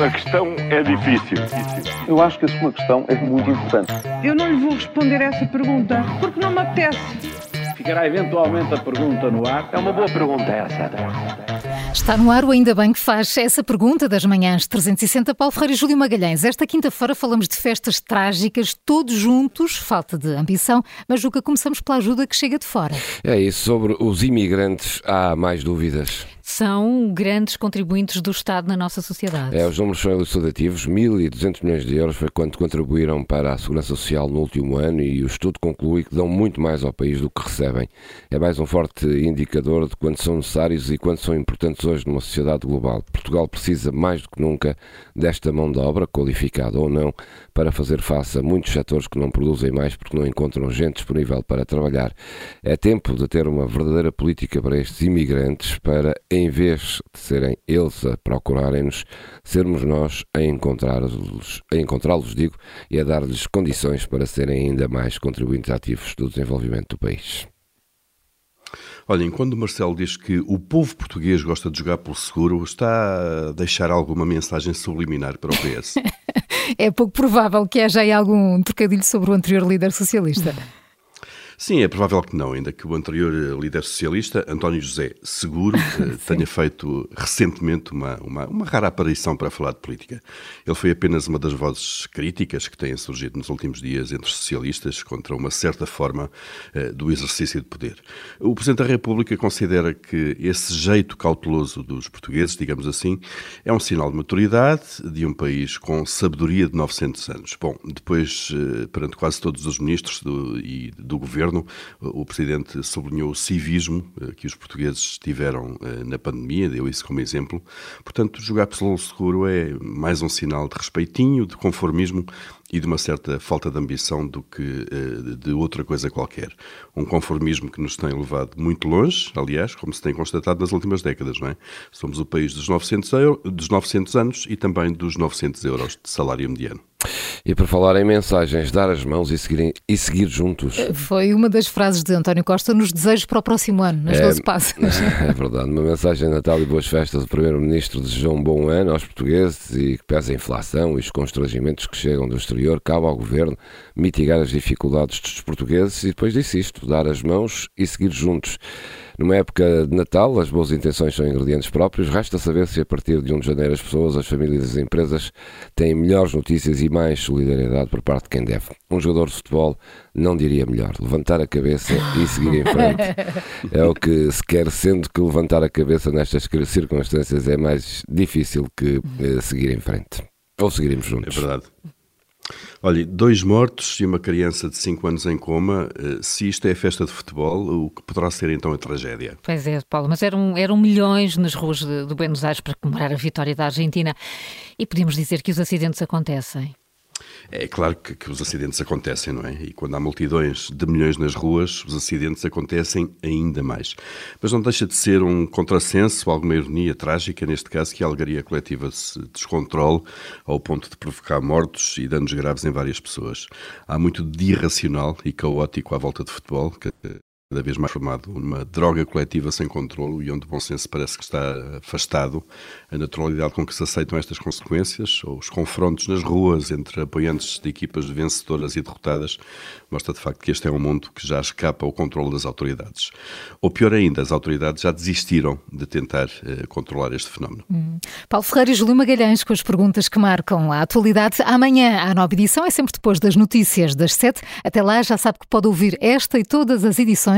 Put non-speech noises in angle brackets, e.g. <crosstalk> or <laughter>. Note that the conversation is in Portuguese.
A questão é difícil. Eu acho que a sua questão é muito importante. Eu não lhe vou responder essa pergunta porque não me apetece. Ficará eventualmente a pergunta no ar. É uma boa pergunta essa. Está no ar o Ainda Bem que faz essa pergunta das manhãs 360 Paulo Ferreira e Júlio Magalhães. Esta quinta-feira falamos de festas trágicas, todos juntos, falta de ambição, mas Juca, começamos pela ajuda que chega de fora. É isso, sobre os imigrantes há mais dúvidas são grandes contribuintes do Estado na nossa sociedade. É, os números são elucidativos. 1.200 milhões de euros foi quanto contribuíram para a Segurança Social no último ano e o estudo conclui que dão muito mais ao país do que recebem. É mais um forte indicador de quanto são necessários e quanto são importantes hoje numa sociedade global. Portugal precisa mais do que nunca desta mão de obra, qualificada ou não, para fazer face a muitos setores que não produzem mais porque não encontram gente disponível para trabalhar. É tempo de ter uma verdadeira política para estes imigrantes, para em vez de serem eles a procurarem-nos, sermos nós a encontrá-los, a encontrá-los, digo, e a dar-lhes condições para serem ainda mais contribuintes ativos do desenvolvimento do país. Olhem, quando o Marcelo diz que o povo português gosta de jogar pelo seguro, está a deixar alguma mensagem subliminar para o PS? <laughs> é pouco provável que haja aí algum trocadilho sobre o anterior líder socialista. <laughs> Sim, é provável que não, ainda que o anterior eh, líder socialista, António José Seguro, <laughs> eh, tenha feito recentemente uma, uma, uma, rara aparição para falar de política. Ele foi apenas uma das vozes críticas que têm surgido nos últimos dias entre socialistas contra uma certa forma uh, do exercício de poder. O Presidente da República considera que esse jeito cauteloso dos portugueses, digamos assim, é um sinal de maturidade de um país com sabedoria de 900 anos. Bom, depois, uh, perante quase todos os ministros do, e do governo, governo, o Presidente sublinhou o civismo eh, que os portugueses tiveram eh, na pandemia, deu isso como exemplo. Portanto, jogar pelo seguro é mais um sinal de respeitinho, de conformismo e de uma certa falta de ambição do que eh, de outra coisa qualquer. Um conformismo que nos tem levado muito longe, aliás, como se tem constatado nas últimas décadas, não é? Somos o país dos 900, euro, dos 900 anos e também dos 900 euros de salário mediano. E por falar em mensagens, dar as mãos e seguir, e seguir juntos. Foi uma das frases de António Costa nos desejos para o próximo ano, nas é, 12 passos. <laughs> É verdade. Uma mensagem de Natal e boas festas. O Primeiro-Ministro desejou um bom ano aos portugueses e que pese a inflação e os constrangimentos que chegam do exterior, cabe ao Governo mitigar as dificuldades dos portugueses e depois disse isto, dar as mãos e seguir juntos. Numa época de Natal, as boas intenções são ingredientes próprios. Resta saber se a partir de 1 de janeiro as pessoas, as famílias e as empresas têm melhores notícias e mais solidariedade por parte de quem deve. Um jogador de futebol não diria melhor. Levantar a cabeça e seguir em frente. <laughs> É o que se quer, sendo que levantar a cabeça nestas circunstâncias é mais difícil que eh, seguir em frente. Ou seguiremos juntos. É verdade. Olha, dois mortos e uma criança de 5 anos em coma. Eh, se isto é festa de futebol, o que poderá ser então a tragédia? Pois é, Paulo, mas eram, eram milhões nas ruas de, de Buenos Aires para comemorar a vitória da Argentina. E podemos dizer que os acidentes acontecem. É claro que, que, os acidentes acontecem, não é? E quando há multidões de milhões nas ruas, os acidentes acontecem ainda mais. Mas não deixa de ser um contrassenso, alguma ironia trágica, neste caso, que a algaria coletiva se descontrole ao ponto de provocar mortos e danos graves em várias pessoas. Há muito de irracional e caótico à volta de futebol, que cada vez mais formado numa droga coletiva sem controle e onde o bom senso parece que está afastado, a naturalidade com que se aceitam estas consequências, ou os confrontos nas ruas entre apoiantes de equipas vencedoras e derrotadas, mostra de facto que este é um mundo que já escapa ao controle das autoridades. Ou pior ainda, as autoridades já desistiram de tentar uh, controlar este fenómeno. Hum. Paulo Ferreira e Júlio Magalhães com as perguntas que marcam a atualidade. Amanhã a nova edição é sempre depois das notícias das sete. Até lá já sabe que pode ouvir esta e todas as edições